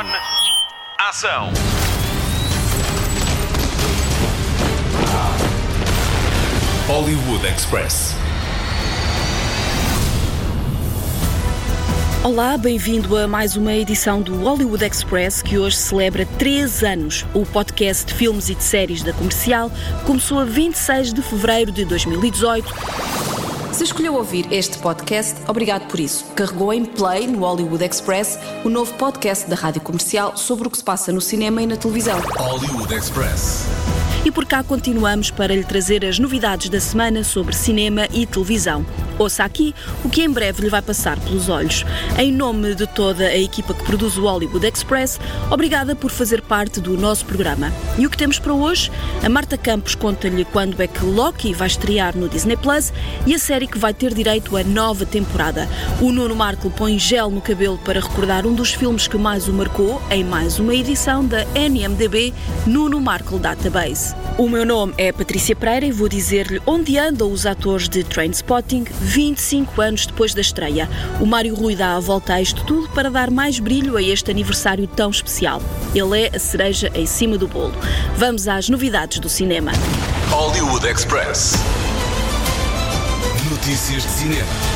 On. Ação. Hollywood Express. Olá, bem-vindo a mais uma edição do Hollywood Express que hoje celebra 3 anos. O podcast de filmes e de séries da comercial começou a 26 de fevereiro de 2018. Se escolheu ouvir este podcast, obrigado por isso. Carregou em play no Hollywood Express o novo podcast da rádio comercial sobre o que se passa no cinema e na televisão. Hollywood Express. E por cá continuamos para lhe trazer as novidades da semana sobre cinema e televisão. Ouça aqui o que em breve lhe vai passar pelos olhos. Em nome de toda a equipa que produz o Hollywood Express, obrigada por fazer parte do nosso programa. E o que temos para hoje? A Marta Campos conta-lhe quando é que Loki vai estrear no Disney Plus e a série que vai ter direito a nova temporada. O Nuno Marco põe gel no cabelo para recordar um dos filmes que mais o marcou em mais uma edição da NMDB Nuno Marco Database. O meu nome é Patrícia Pereira e vou dizer-lhe onde andam os atores de Trainspotting 25 anos depois da estreia. O Mário Rui dá a volta a isto tudo para dar mais brilho a este aniversário tão especial. Ele é a cereja em cima do bolo. Vamos às novidades do cinema. Hollywood Express. Notícias de cinema.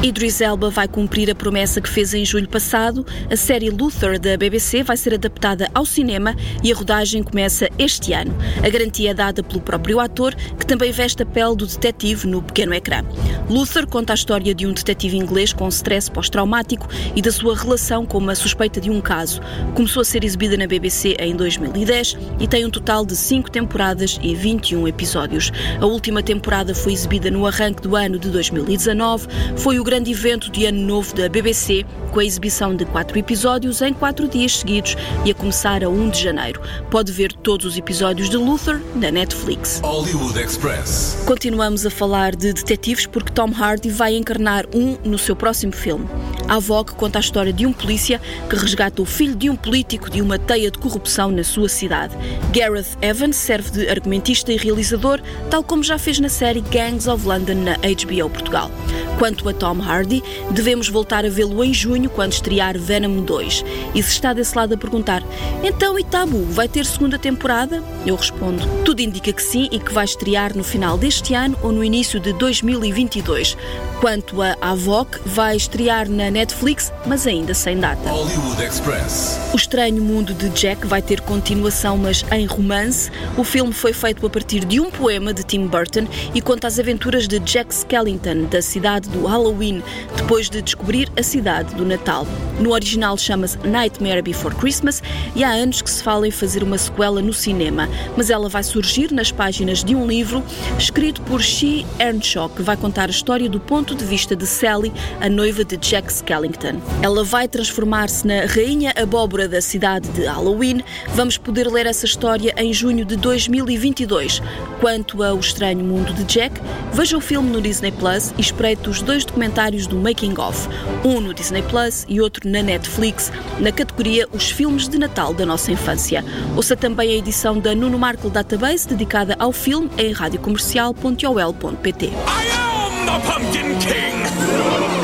Idris Elba vai cumprir a promessa que fez em julho passado. A série Luther da BBC vai ser adaptada ao cinema e a rodagem começa este ano. A garantia é dada pelo próprio ator, que também veste a pele do detetive no pequeno ecrã. Luther conta a história de um detetive inglês com stress pós-traumático e da sua relação com uma suspeita de um caso. Começou a ser exibida na BBC em 2010 e tem um total de 5 temporadas e 21 episódios. A última temporada foi exibida no arranque do ano de 2019. Foi o grande evento de ano novo da BBC, com a exibição de quatro episódios em quatro dias seguidos e a começar a 1 de janeiro. Pode ver todos os episódios de Luther na Netflix. Hollywood Express. Continuamos a falar de detetives porque Tom Hardy vai encarnar um no seu próximo filme. A avó que conta a história de um polícia que resgata o filho de um político de uma teia de corrupção na sua cidade. Gareth Evans serve de argumentista e realizador, tal como já fez na série Gangs of London na HBO Portugal. Quanto a Tom Hardy, devemos voltar a vê-lo em junho, quando estrear Venom 2. E se está desse lado a perguntar, então e Tabu, vai ter segunda temporada? Eu respondo, tudo indica que sim e que vai estrear no final deste ano ou no início de 2022. Quanto a Avoc, vai estrear na Netflix, mas ainda sem data. Hollywood Express. O Estranho Mundo de Jack vai ter continuação, mas em romance. O filme foi feito a partir de um poema de Tim Burton e conta as aventuras de Jack Skellington, da cidade do Halloween, depois de descobrir a cidade do Natal. No original chama-se Nightmare Before Christmas e há anos que se fala em fazer uma sequela no cinema, mas ela vai surgir nas páginas de um livro escrito por She Earnshaw, que vai contar a história do ponto de vista de Sally, a noiva de Jack Skellington. Ela vai transformar-se na rainha abóbora da cidade de Halloween. Vamos poder ler essa história em junho de 2022. Quanto ao estranho mundo de Jack, veja o filme no Disney Plus e espreite os dois documentários do Making of, um no Disney Plus e outro na Netflix, na categoria Os Filmes de Natal da Nossa Infância. Ouça também a edição da Nuno Markle Database dedicada ao filme em radiocomercial.ol.pt. I am the Pumpkin King.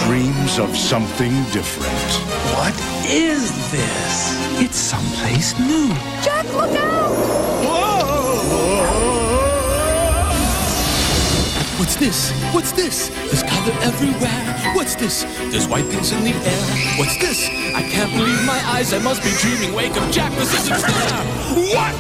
dreams of something different. What is this? It's someplace new. What's this? What's this? There's color everywhere. What's this? There's white things in the air. What's this? I can't believe my eyes. I must be dreaming. Wake up, Jack. This fair. What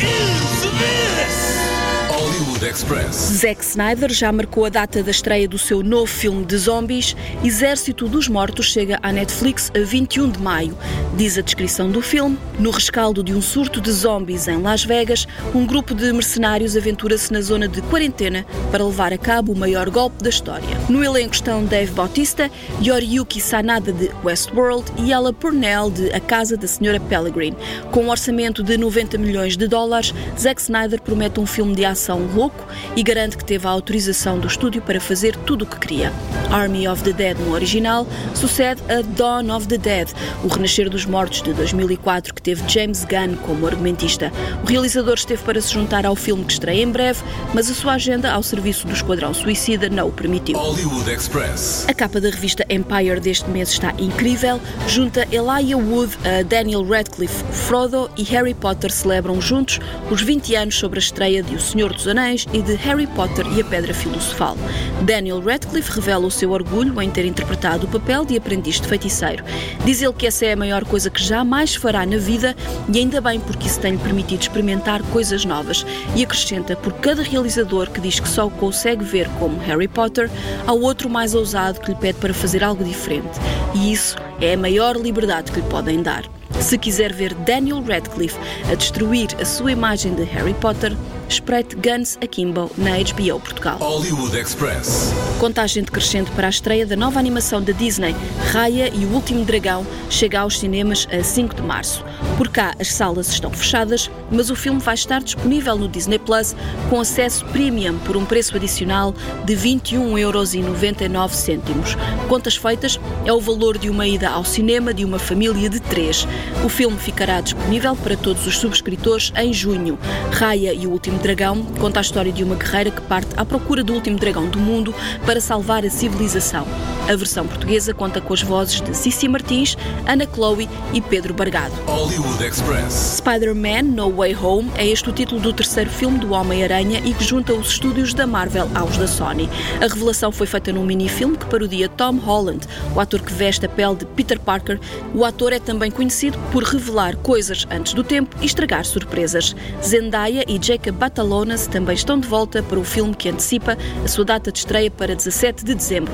is this? Hollywood Express. Zack Snyder já marcou a data da estreia do seu novo filme de zombies. Exército dos Mortos chega à Netflix a 21 de maio. Diz a descrição do filme: No rescaldo de um surto de zombies em Las Vegas, um grupo de mercenários aventura-se na zona de quarentena para levar a cabo o maior golpe da história. No elenco estão Dave Bautista, Yoriyuki Sanada de Westworld e Ella Purnell de A Casa da Senhora Pellegrin. Com um orçamento de 90 milhões de dólares, Zack Snyder promete um filme de ação louco e garante que teve a autorização do estúdio para fazer tudo o que queria. Army of the Dead no original sucede a Dawn of the Dead, o renascer dos mortos de 2004 que teve James Gunn como argumentista. O realizador esteve para se juntar ao filme que estreia em breve, mas a sua agenda ao serviço do Esquadrão Suicida não o permitiu. Hollywood Express. A capa da revista Empire deste mês está incrível. Junta Elijah Wood a Daniel Radcliffe, Frodo e Harry Potter celebram juntos os 20 anos sobre a estreia de O Senhor dos Anéis e de Harry Potter e a Pedra Filosofal. Daniel Radcliffe revela o seu orgulho em ter interpretado o papel de aprendiz de feiticeiro. Diz ele que essa é a maior coisa que jamais fará na vida e ainda bem porque isso tem-lhe permitido experimentar coisas novas. E acrescenta, por cada realizador que diz que só o consegue ver como Harry Potter, há outro mais ousado que lhe pede para fazer algo diferente. E isso é a maior liberdade que lhe podem dar. Se quiser ver Daniel Radcliffe a destruir a sua imagem de Harry Potter, espreite Guns Akimbo na HBO Portugal. Hollywood Express. Contagem decrescente para a estreia da nova animação da Disney, Raya e o Último Dragão, chega aos cinemas a 5 de março. Por cá, as salas estão fechadas, mas o filme vai estar disponível no Disney Plus com acesso premium por um preço adicional de 21,99€. Contas feitas é o valor de uma ida ao cinema de uma família de três. O filme ficará disponível para todos os subscritores em junho. Raya e o Último Dragão conta a história de uma guerreira que parte à procura do último dragão do mundo para salvar a civilização. A versão portuguesa conta com as vozes de Cici Martins, Ana Chloe e Pedro Bargado. Hollywood Express. Spider-Man No Way Home é este o título do terceiro filme do Homem-Aranha e que junta os estúdios da Marvel aos da Sony. A revelação foi feita num mini-filme que parodia Tom Holland, o ator que veste a pele de Peter Parker. O ator é também conhecido por revelar coisas antes do tempo e estragar surpresas. Zendaya e Jacob Batalonas também estão de volta para o filme que antecipa a sua data de estreia para 17 de dezembro.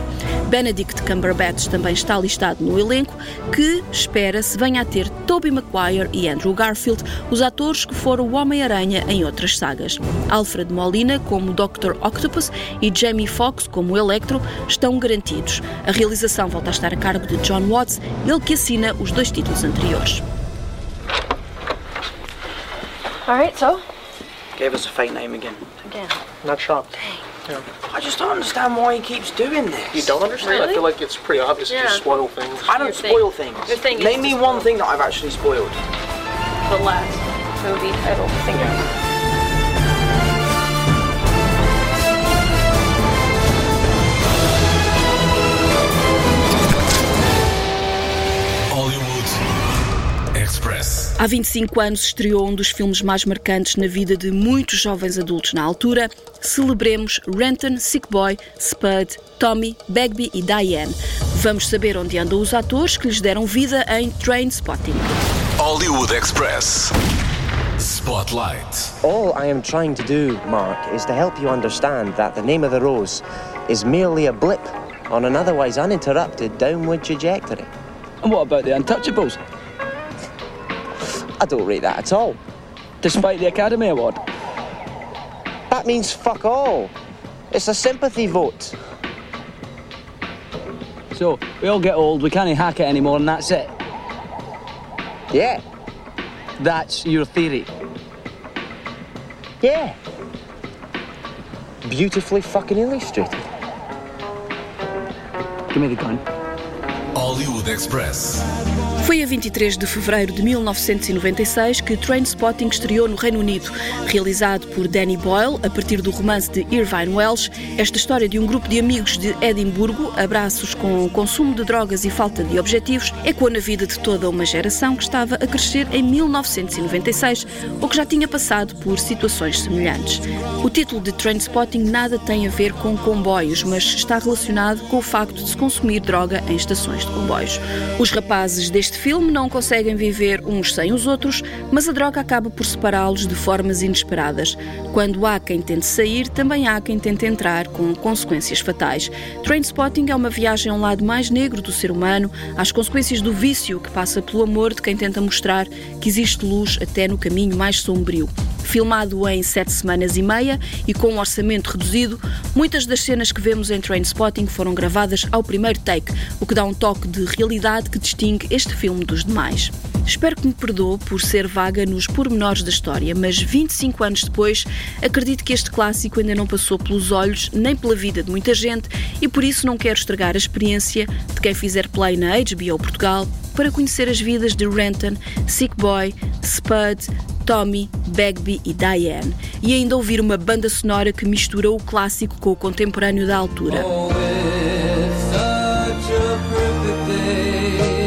Benedict Cumberbatch também está listado no elenco, que espera-se venha a ter Tobey Maguire e Andrew Garfield, os atores que foram o Homem-Aranha em outras sagas. Alfred Molina como Dr. Octopus e Jamie Foxx como Electro estão garantidos. A realização volta a estar a cargo de John Watts, ele que assina os dois títulos anteriores. All right, so? Gave us a fake name again. Again. Not shocked. Dang. Yeah. I just don't understand why he keeps doing this. You don't understand? I feel like it's pretty obvious Yeah. to spoil things. I don't Your thing. spoil things. Your thing Name to me spoil. one thing that I've actually spoiled. The last movie title. Think Hollywood Há 25 anos estreou um dos filmes mais marcantes na vida de muitos jovens adultos na altura. Celebremos Renton, Sick Boy, Spud, Tommy, Bagby e Diane. Vamos saber onde andam os atores que lhes deram vida em Trainspotting. Hollywood Express. Spotlight. All I am trying to do, Mark, is to help you understand that the name of the rose is merely a blip on an otherwise uninterrupted downward trajectory. And what about the Untouchables? I don't rate that at all. Despite the Academy Award? That means fuck all. It's a sympathy vote. So, we all get old, we can't hack it anymore, and that's it. Yeah, That's your theory. yeah. Beautifully fucking illustrated. Give me the gun. Hollywood Express. Foi a 23 de fevereiro de 1996 que Trainspotting estreou no Reino Unido. Realizado por Danny Boyle, a partir do romance de Irvine Welsh, esta história de um grupo de amigos de Edimburgo, abraços com consumo de drogas e falta de objetivos, ecoa na vida de toda uma geração que estava a crescer em 1996 ou que já tinha passado por situações semelhantes. O título de Trainspotting nada tem a ver com comboios, mas está relacionado com o facto de se consumir droga em estações de comboios. Os rapazes deste filme não conseguem viver uns sem os outros, mas a droga acaba por separá-los de formas inesperadas. Quando há quem tente sair, também há quem tente entrar, com consequências fatais. Trainspotting é uma viagem a um lado mais negro do ser humano, às consequências do vício que passa pelo amor de quem tenta mostrar que existe luz até no caminho mais sombrio. Filmado em sete semanas e meia e com um orçamento reduzido, muitas das cenas que vemos em Trainspotting foram gravadas ao primeiro take, o que dá um toque de realidade que distingue este filme dos demais. Espero que me perdoe por ser vaga nos pormenores da história, mas 25 anos depois, acredito que este clássico ainda não passou pelos olhos nem pela vida de muita gente e por isso não quero estragar a experiência de quem fizer play na HBO Portugal para conhecer as vidas de Renton, Sick Boy, Spud, Tommy, Bagby e Diane, e ainda ouvir uma banda sonora que mistura o clássico com o contemporâneo da altura.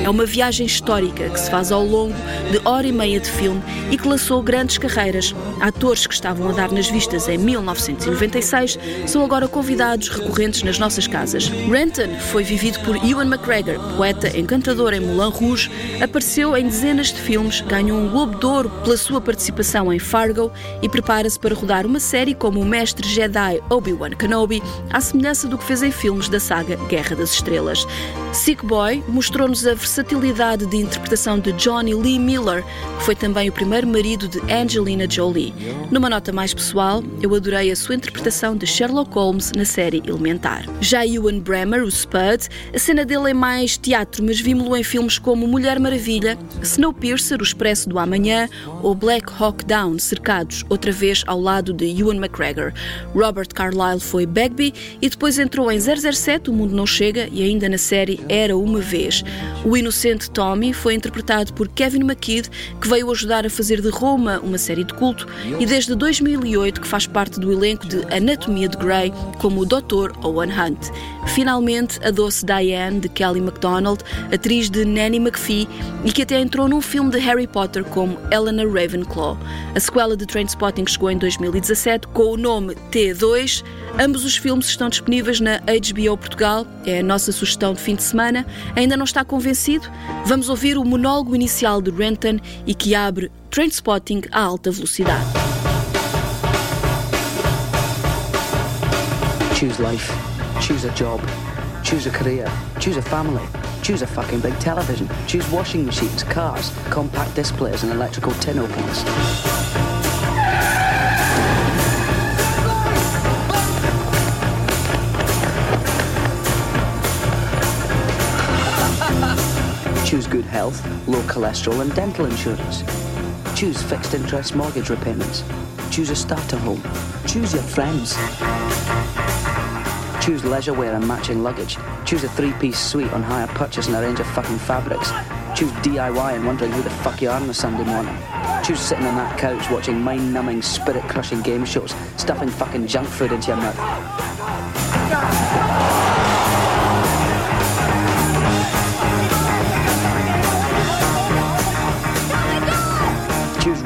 É uma viagem histórica que se faz ao longo de hora e meia de filme e que lançou grandes carreiras. Atores que estavam a dar nas vistas em 1996 são agora convidados recorrentes nas nossas casas. Renton foi vivido por Ewan McGregor, poeta encantador em Moulin Rouge, apareceu em dezenas de filmes, ganhou um Globo de Ouro pela sua participação em Fargo e prepara-se para rodar uma série como o mestre Jedi Obi-Wan Kenobi, à semelhança do que fez em filmes da saga Guerra das Estrelas. Sick Boy mostrou-nos a versatilidade de interpretação de Johnny Lee Miller, que foi também o primeiro marido de Angelina Jolie. Numa nota mais pessoal, eu adorei a sua interpretação de Sherlock Holmes na série Elementar. Já Ewan Bremer, o Spud, a cena dele é mais teatro, mas vimos-lo em filmes como Mulher Maravilha, Snowpiercer, O Expresso do Amanhã ou Black Hawk Down, cercados outra vez ao lado de Ewan McGregor. Robert Carlyle foi Bagby e depois entrou em 007, O Mundo Não Chega, e ainda na série Era Uma Vez. O inocente Tommy foi interpretado por Kevin McKidd, que veio ajudar a fazer de Roma uma série de culto, e desde 2008 que faz parte do elenco de Anatomia de Grey como o Dr. Owen Hunt. Finalmente, a doce Diane, de Kelly MacDonald, atriz de Nanny McPhee, e que até entrou num filme de Harry Potter como Eleanor Ravenclaw. A sequela de Trainspotting chegou em 2017 com o nome T2. Ambos os filmes estão disponíveis na HBO Portugal. É a nossa sugestão de fim de semana. Ainda não está convencido? Vamos ouvir o monólogo inicial de Renton e que abre Trainspotting a alta velocidade. Choose life. Choose a job. Choose a career. Choose a family. Choose a fucking big television. Choose washing machines, cars, compact displays, and electrical tin openers. Choose good health, low cholesterol, and dental insurance. Choose fixed interest mortgage repayments. Choose a starter home. Choose your friends. Choose leisure wear and matching luggage. Choose a three-piece suite on hire purchase and a range of fucking fabrics. Choose DIY and wondering who the fuck you are on a Sunday morning. Choose sitting on that couch watching mind-numbing, spirit-crushing game shows, stuffing fucking junk food into your mouth.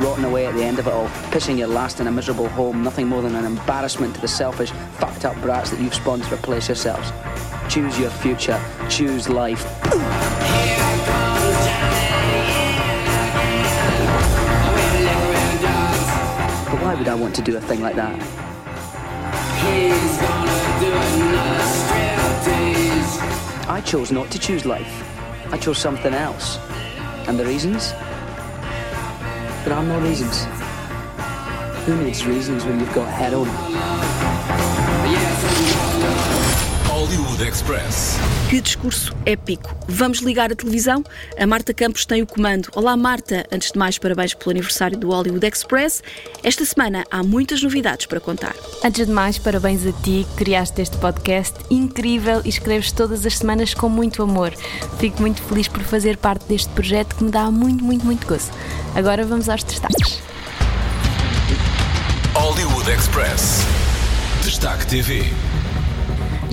Rotting away at the end of it all, pissing your last in a miserable home, nothing more than an embarrassment to the selfish, fucked up brats that you've spawned to replace yourselves. Choose your future, choose life. But why would I want to do a thing like that? I chose not to choose life. I chose something else. And the reasons? There are no reasons. Who needs reasons when you've got heroin? Express. Que discurso épico. Vamos ligar a televisão? A Marta Campos tem o comando. Olá, Marta. Antes de mais, parabéns pelo aniversário do Hollywood Express. Esta semana há muitas novidades para contar. Antes de mais, parabéns a ti que criaste este podcast incrível e escreves todas as semanas com muito amor. Fico muito feliz por fazer parte deste projeto que me dá muito, muito, muito gozo. Agora vamos aos destaques. Hollywood Express. Destaque TV.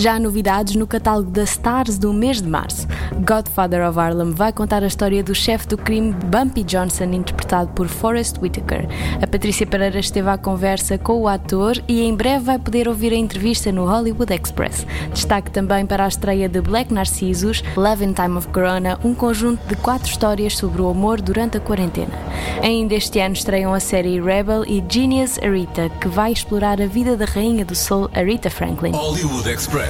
Já há novidades no catálogo da Stars do mês de março. Godfather of Harlem vai contar a história do chefe do crime Bumpy Johnson, interpretado por Forrest Whitaker. A Patrícia Pereira esteve à conversa com o ator e em breve vai poder ouvir a entrevista no Hollywood Express. Destaque também para a estreia de Black Narcissus, Love in Time of Corona, um conjunto de quatro histórias sobre o amor durante a quarentena. Ainda este ano estreiam a série Rebel e Genius Arita, que vai explorar a vida da rainha do soul Aretha Franklin. Hollywood Express.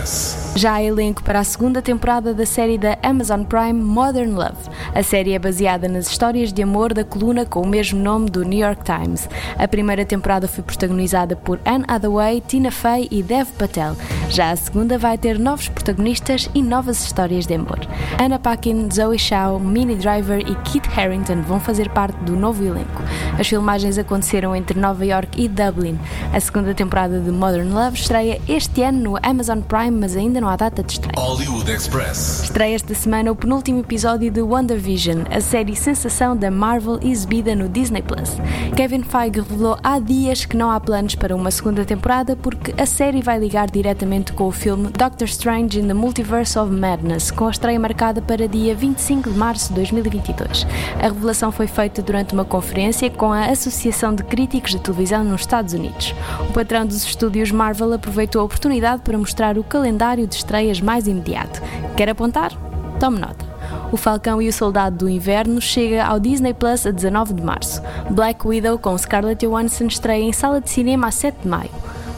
Já há elenco para a segunda temporada da série da Amazon Prime Modern Love. A série é baseada nas histórias de amor da coluna com o mesmo nome do New York Times. A primeira temporada foi protagonizada por Anne Hathaway, Tina Fey e Dev Patel. Já a segunda vai ter novos protagonistas e novas histórias de amor. Anna Paquin, Zoe Shaw, Minnie Driver e Kit Harington vão fazer parte do novo elenco. As filmagens aconteceram entre Nova York e Dublin. A segunda temporada de Modern Love estreia este ano no Amazon Prime, mas ainda não há data de estreia. Hollywood Express. Estreia esta semana o penúltimo episódio de WandaVision, a série sensação da Marvel exibida no Disney Plus. Kevin Feige revelou há dias que não há planos para uma segunda temporada porque a série vai ligar diretamente com o filme Doctor Strange in the Multiverse of Madness, com a estreia marcada para dia 25 de março de 2022. A revelação foi feita durante uma conferência com a Associação de Críticos de Televisão nos Estados Unidos. O patrão dos estúdios Marvel aproveitou a oportunidade para mostrar o calendário de estreias mais imediato. Quer apontar? Tome nota. O Falcão e o Soldado do Inverno chega ao Disney Plus a 19 de março. Black Widow com Scarlett Johansson estreia em sala de cinema a 7 de maio.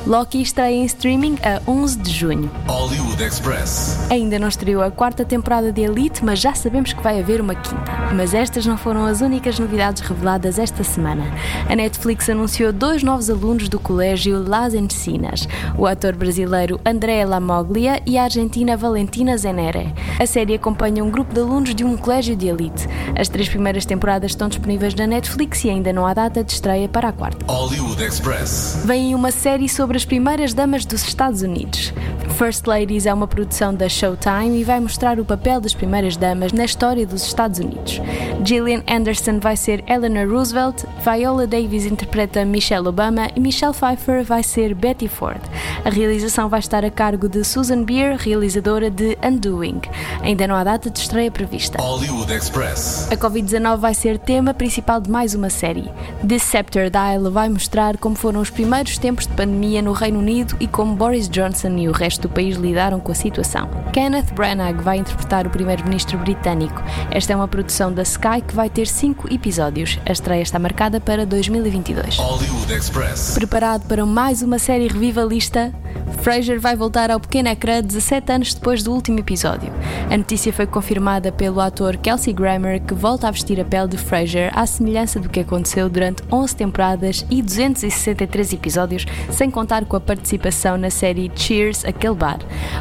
Loki estreia em streaming a 11 de junho. Hollywood Express. Ainda não estreou a quarta temporada de Elite, mas já sabemos que vai haver uma quinta. Mas estas não foram as únicas novidades reveladas esta semana. A Netflix anunciou dois novos alunos do colégio Las Encinas, o ator brasileiro André Lamoglia e a argentina Valentina Zenere. A série acompanha um grupo de alunos de um colégio de elite. As três primeiras temporadas estão disponíveis na Netflix e ainda não há data de estreia para a quarta. Hollywood Express. Vem uma série sobre as primeiras damas dos Estados Unidos. First Ladies é uma produção da Showtime e vai mostrar o papel das primeiras damas na história dos Estados Unidos. Gillian Anderson vai ser Eleanor Roosevelt, Viola Davis interpreta Michelle Obama e Michelle Pfeiffer vai ser Betty Ford. A realização vai estar a cargo de Susan Beer, realizadora de Undoing. Ainda não há data de estreia prevista. Hollywood Express. A Covid-19 vai ser tema principal de mais uma série. Scepter Dial vai mostrar como foram os primeiros tempos de pandemia no Reino Unido e como Boris Johnson e o resto do país lidaram com a situação. Kenneth Branagh vai interpretar o primeiro-ministro britânico. Esta é uma produção da Sky que vai ter cinco episódios. A estreia está marcada para 2022. Hollywood Express. Preparado para mais uma série revivalista? Frasier vai voltar ao pequeno ecrã 17 anos depois do último episódio. A notícia foi confirmada pelo ator Kelsey Grammer, que volta a vestir a pele de Frasier à semelhança do que aconteceu durante 11 temporadas e 263 episódios, sem contar com a participação na série Cheers, aquele bar,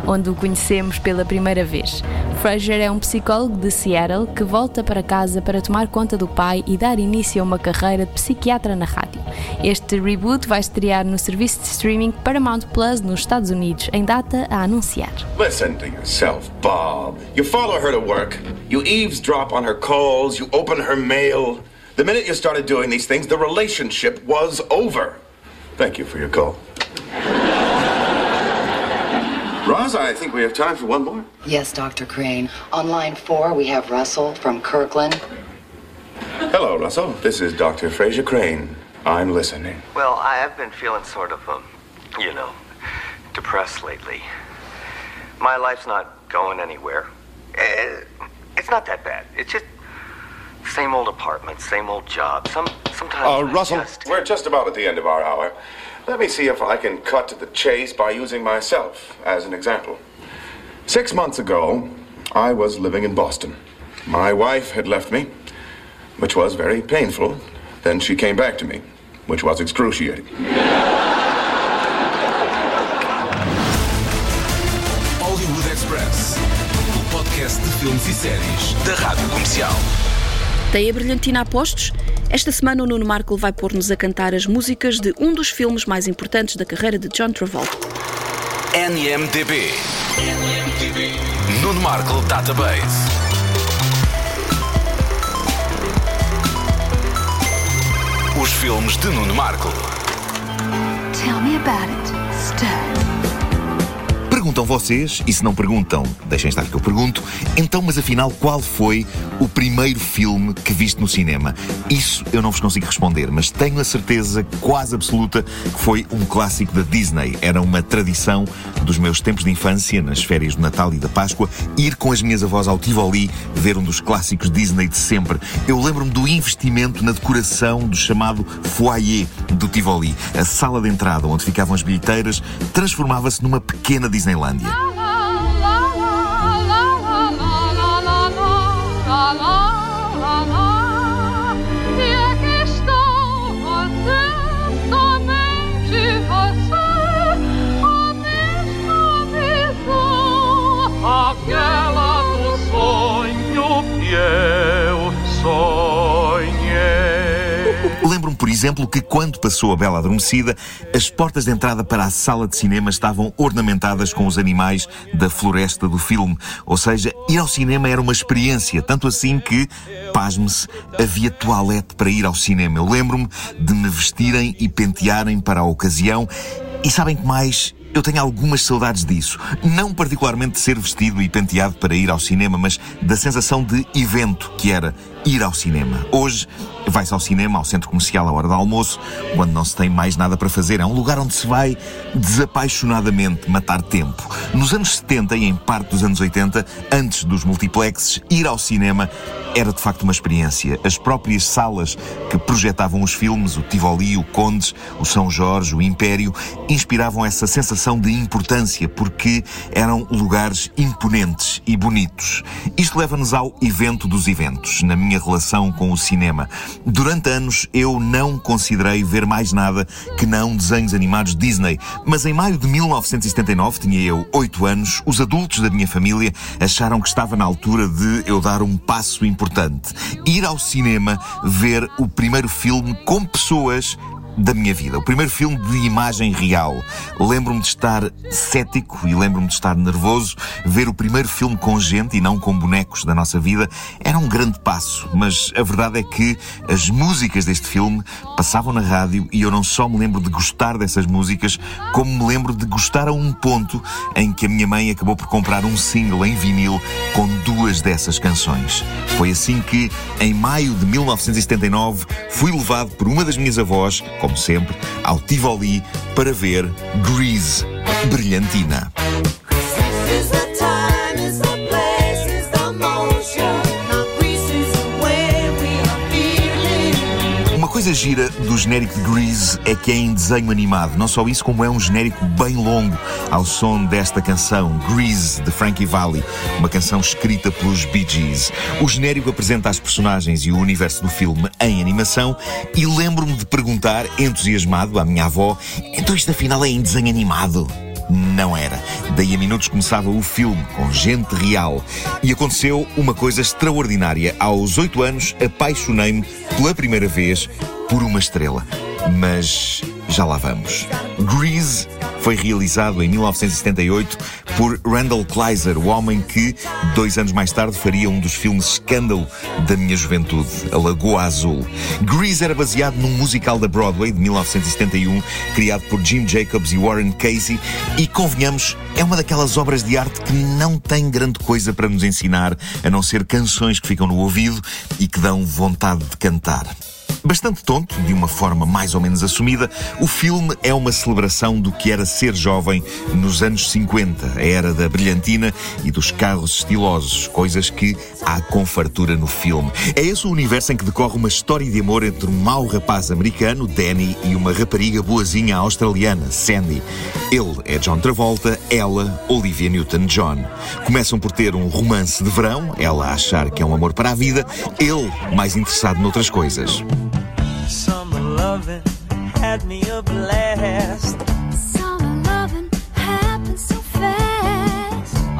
onde o conhecemos pela primeira vez. Frasier é um psicólogo de Seattle que volta para casa para tomar conta do pai e dar início a uma carreira de psiquiatra na rádio. Este reboot vai estrear no serviço de streaming Paramount Plus nos Estados Unidos, em data a anunciar. Listen to yourself, Bob. You follow her to work, you eavesdrop on her calls, you open her mail. The minute you started doing these things, the relationship was over. Thank you for your call. Roz, I think we have time for one more. Yes, Dr. Crane. On line four, we have Russell from Kirkland. Hello, Russell. This is Dr. Fraser Crane. I'm listening. Well, I have been feeling sort of, um, you know, depressed lately. My life's not going anywhere. Eh, It's not that bad. It's just same old apartment, same old job. Some sometimes. Uh, Russell, just- we're just about at the end of our hour. Let me see if I can cut to the chase by using myself as an example. Six months ago, I was living in Boston. My wife had left me, which was very painful. Then she came back to me, which was excruciating. Hollywood Express. O podcast de filmes e séries da Rádio Comercial. Tem a brilhantina a postos? Esta semana o Nuno Marco vai pôr-nos a cantar as músicas de um dos filmes mais importantes da carreira de John Travolta. NMDB. Nuno Marco Database. Os filmes de Nuno Marco. Tell me about it, Stir. Perguntam vocês, e se não perguntam, deixem estar que eu pergunto, então, mas afinal, qual foi o primeiro filme que viste no cinema? Isso eu não vos consigo responder, mas tenho a certeza quase absoluta que foi um clássico da Disney. Era uma tradição dos meus tempos de infância, nas férias do Natal e da Páscoa, ir com as minhas avós ao Tivoli ver um dos clássicos Disney de sempre. Eu lembro-me do investimento na decoração do chamado foyer do Tivoli. A sala de entrada onde ficavam as bilheteiras transformava-se numa pequena Disneylandia. E exemplo, que quando passou a Bela Adormecida, as portas de entrada para a sala de cinema estavam ornamentadas com os animais da floresta do filme. Ou seja, ir ao cinema era uma experiência, tanto assim que, pasme-se, havia toalete para ir ao cinema. Eu lembro-me de me vestirem e pentearem para a ocasião. E sabem que mais? Eu tenho algumas saudades disso. Não particularmente de ser vestido e penteado para ir ao cinema, mas da sensação de evento que era ir ao cinema. Hoje vai-se ao cinema, ao centro comercial à hora do almoço, quando não se tem mais nada para fazer. É um lugar onde se vai desapaixonadamente matar tempo. Nos anos 70 e em parte dos anos 80, antes dos multiplexes, ir ao cinema era de facto uma experiência. As próprias salas que projetavam os filmes, o Tivoli, o Condes, o São Jorge, o Império, inspiravam essa sensação de importância porque eram lugares imponentes e bonitos. Isto leva-nos ao evento dos eventos, na minha relação com o cinema. Durante anos eu não considerei ver mais nada que não desenhos animados Disney, mas em maio de 1979, tinha eu 8 anos, os adultos da minha família acharam que estava na altura de eu dar um passo importante. Ir ao cinema ver o primeiro filme com pessoas da minha vida. O primeiro filme de imagem real. Lembro-me de estar cético e lembro-me de estar nervoso. Ver o primeiro filme com gente e não com bonecos da nossa vida era um grande passo, mas a verdade é que as músicas deste filme passavam na rádio e eu não só me lembro de gostar dessas músicas, como me lembro de gostar a um ponto em que a minha mãe acabou por comprar um single em vinil com duas dessas canções. Foi assim que, em maio de 1979, fui levado por uma das minhas avós sempre, ao Tivoli para ver Grease, Brilhantina. Uma coisa gira do genérico de Grease é que é em desenho animado. Não só isso, como é um genérico bem longo ao som desta canção, Grease, de Frankie Valli, uma canção escrita pelos Bee Gees. O genérico apresenta as personagens e o universo do filme em animação e lembro-me de perguntar, entusiasmado, à minha avó: então isto afinal é em desenho animado? Não era. Daí a minutos começava o filme, com gente real. E aconteceu uma coisa extraordinária. Aos oito anos, apaixonei-me pela primeira vez por uma estrela. Mas já lá vamos. Grease foi realizado em 1978 por Randall Kleiser, o homem que, dois anos mais tarde, faria um dos filmes escândalo da minha juventude, A Lagoa Azul. Grease era baseado num musical da Broadway de 1971, criado por Jim Jacobs e Warren Casey, e convenhamos, é uma daquelas obras de arte que não tem grande coisa para nos ensinar, a não ser canções que ficam no ouvido e que dão vontade de cantar. Bastante tonto, de uma forma mais ou menos assumida, o filme é uma celebração do que era ser jovem nos anos 50, a era da brilhantina e dos carros estilosos, coisas que há com fartura no filme. É esse o universo em que decorre uma história de amor entre um mau rapaz americano, Danny, e uma rapariga boazinha australiana, Sandy. Ele é John Travolta, ela, Olivia Newton-John. Começam por ter um romance de verão, ela a achar que é um amor para a vida, ele mais interessado noutras coisas. So.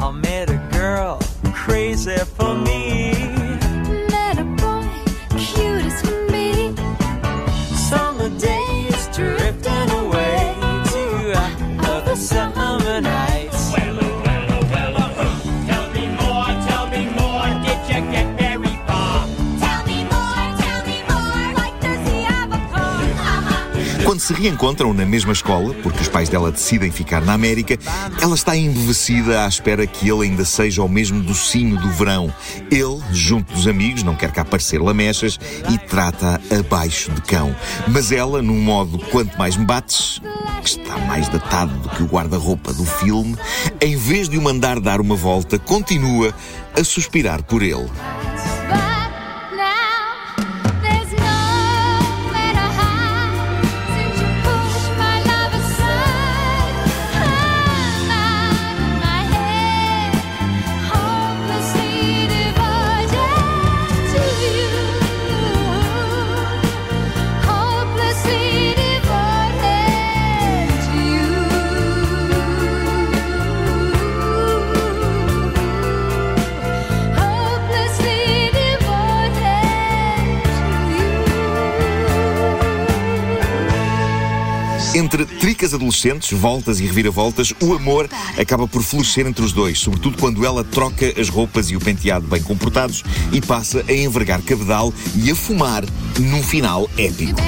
I met a girl crazy for me. Se reencontram na mesma escola, porque os pais dela decidem ficar na América, ela está embevecida à espera que ele ainda seja o mesmo docinho do verão. Ele, junto dos amigos, não quer cá parecer lamechas e trata abaixo de cão. Mas ela, num modo quanto mais me bates, que está mais datado do que o guarda-roupa do filme, em vez de o mandar dar uma volta, continua a suspirar por ele. Adolescentes, voltas e reviravoltas, o amor acaba por florescer entre os dois, sobretudo quando ela troca as roupas e o penteado bem comportados e passa a envergar cabedal e a fumar num final épico.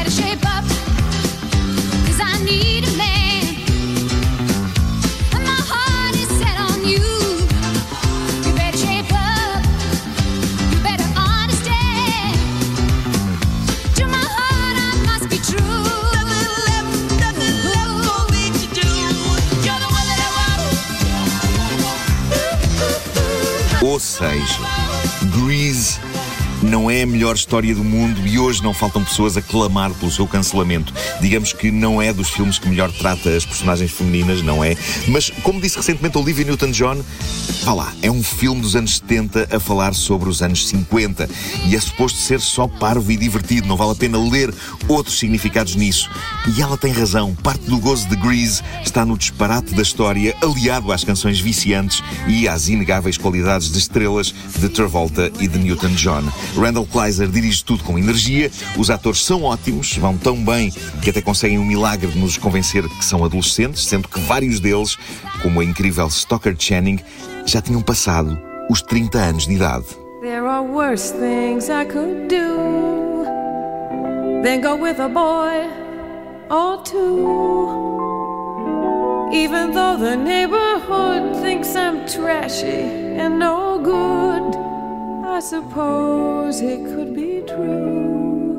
Seja, não é a melhor história do mundo e hoje não faltam pessoas a clamar pelo seu cancelamento. Digamos que não é dos filmes que melhor trata as personagens femininas, não é? Mas, como disse recentemente Olivia Newton-John, vá lá, é um filme dos anos 70 a falar sobre os anos 50 e é suposto ser só parvo e divertido, não vale a pena ler outros significados nisso. E ela tem razão, parte do gozo de Grease está no disparate da história, aliado às canções viciantes e às inegáveis qualidades de estrelas de Travolta e de Newton-John. Randall Kleiser dirige tudo com energia, os atores são ótimos, vão tão bem que até conseguem um milagre de nos convencer que são adolescentes, sendo que vários deles, como a incrível Stoker Channing, já tinham passado os 30 anos de idade. There are worse things I could do than go with a boy or two. Even though the neighborhood thinks I'm trashy and no good, I suppose it could be true.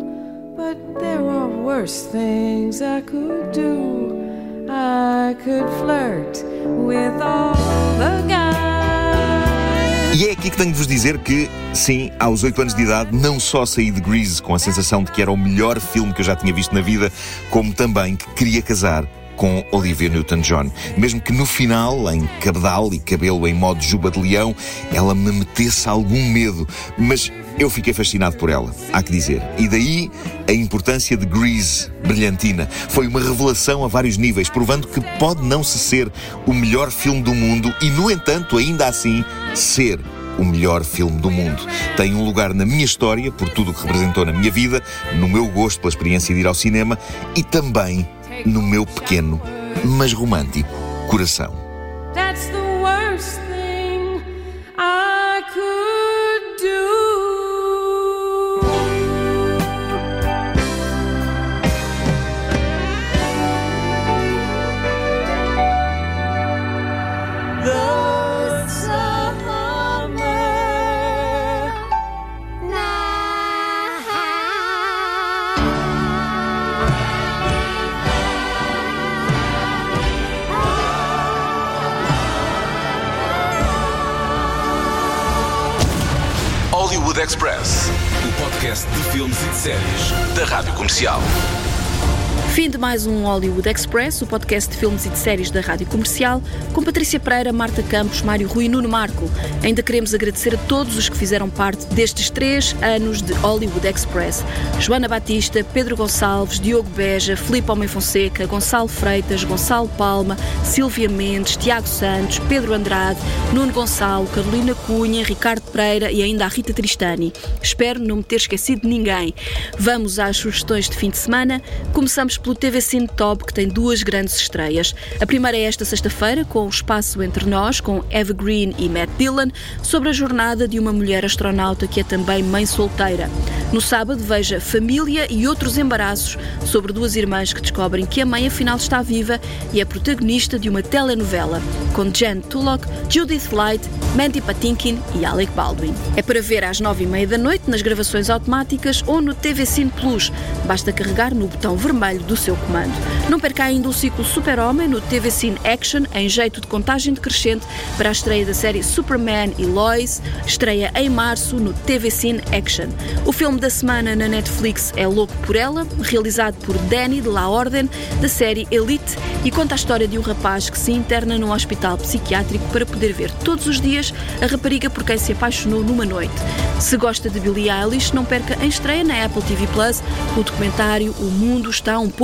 But there are worse things I could do. I could flirt with all the guys. E é aqui que tenho de vos dizer que, sim, aos 8 anos de idade, não só saí de Grease com a sensação de que era o melhor filme que eu já tinha visto na vida, como também que queria casar com Olivia Newton-John. Mesmo que no final, em cabedal e cabelo em modo juba de leão, ela me metesse algum medo. Mas eu fiquei fascinado por ela, há que dizer. E daí a importância de Grease, brilhantina. Foi uma revelação a vários níveis, provando que pode não se ser o melhor filme do mundo e, no entanto, ainda assim, ser o melhor filme do mundo. Tem um lugar na minha história, por tudo o que representou na minha vida, no meu gosto pela experiência de ir ao cinema e também no meu pequeno, mas romântico coração. Séries da Rádio Comercial. Fim de mais um Hollywood Express, o podcast de filmes e de séries da Rádio Comercial, com Patrícia Pereira, Marta Campos, Mário Rui e Nuno Marco. Ainda queremos agradecer a todos os que fizeram parte destes três anos de Hollywood Express. Joana Batista, Pedro Gonçalves, Diogo Beja, Filipe Homem Fonseca, Gonçalo Freitas, Gonçalo Palma, Silvia Mendes, Tiago Santos, Pedro Andrade, Nuno Gonçalo, Carolina Cunha, Ricardo Pereira e ainda a Rita Tristani. Espero não me ter esquecido de ninguém. Vamos às sugestões de fim de semana. Começamos pelo TV Cine Top, que tem duas grandes estreias. A primeira é esta sexta-feira, com o Espaço Entre Nós, com Eva Green e Matt Dillon, sobre a jornada de uma mulher astronauta que é também mãe solteira. No sábado, veja Família e Outros Embaraços, sobre duas irmãs que descobrem que a mãe afinal está viva e é protagonista de uma telenovela, com Jen Tullock, Judith Light, Mandy Patinkin e Alec Baldwin. É para ver às nove e meia da noite nas gravações automáticas ou no TV Cine Plus. Basta carregar no botão vermelho do seu comando. Não perca ainda o ciclo Super-Homem no TV Cine Action, em jeito de contagem decrescente para a estreia da série Superman e Lois, estreia em março no TV Cine Action. O filme da semana na Netflix é Louco por Ela, realizado por Danny de La Orden, da série Elite, e conta a história de um rapaz que se interna num hospital psiquiátrico para poder ver todos os dias a rapariga por quem se apaixonou numa noite. Se gosta de Billie Eilish, não perca em estreia na Apple TV Plus o documentário O Mundo Está um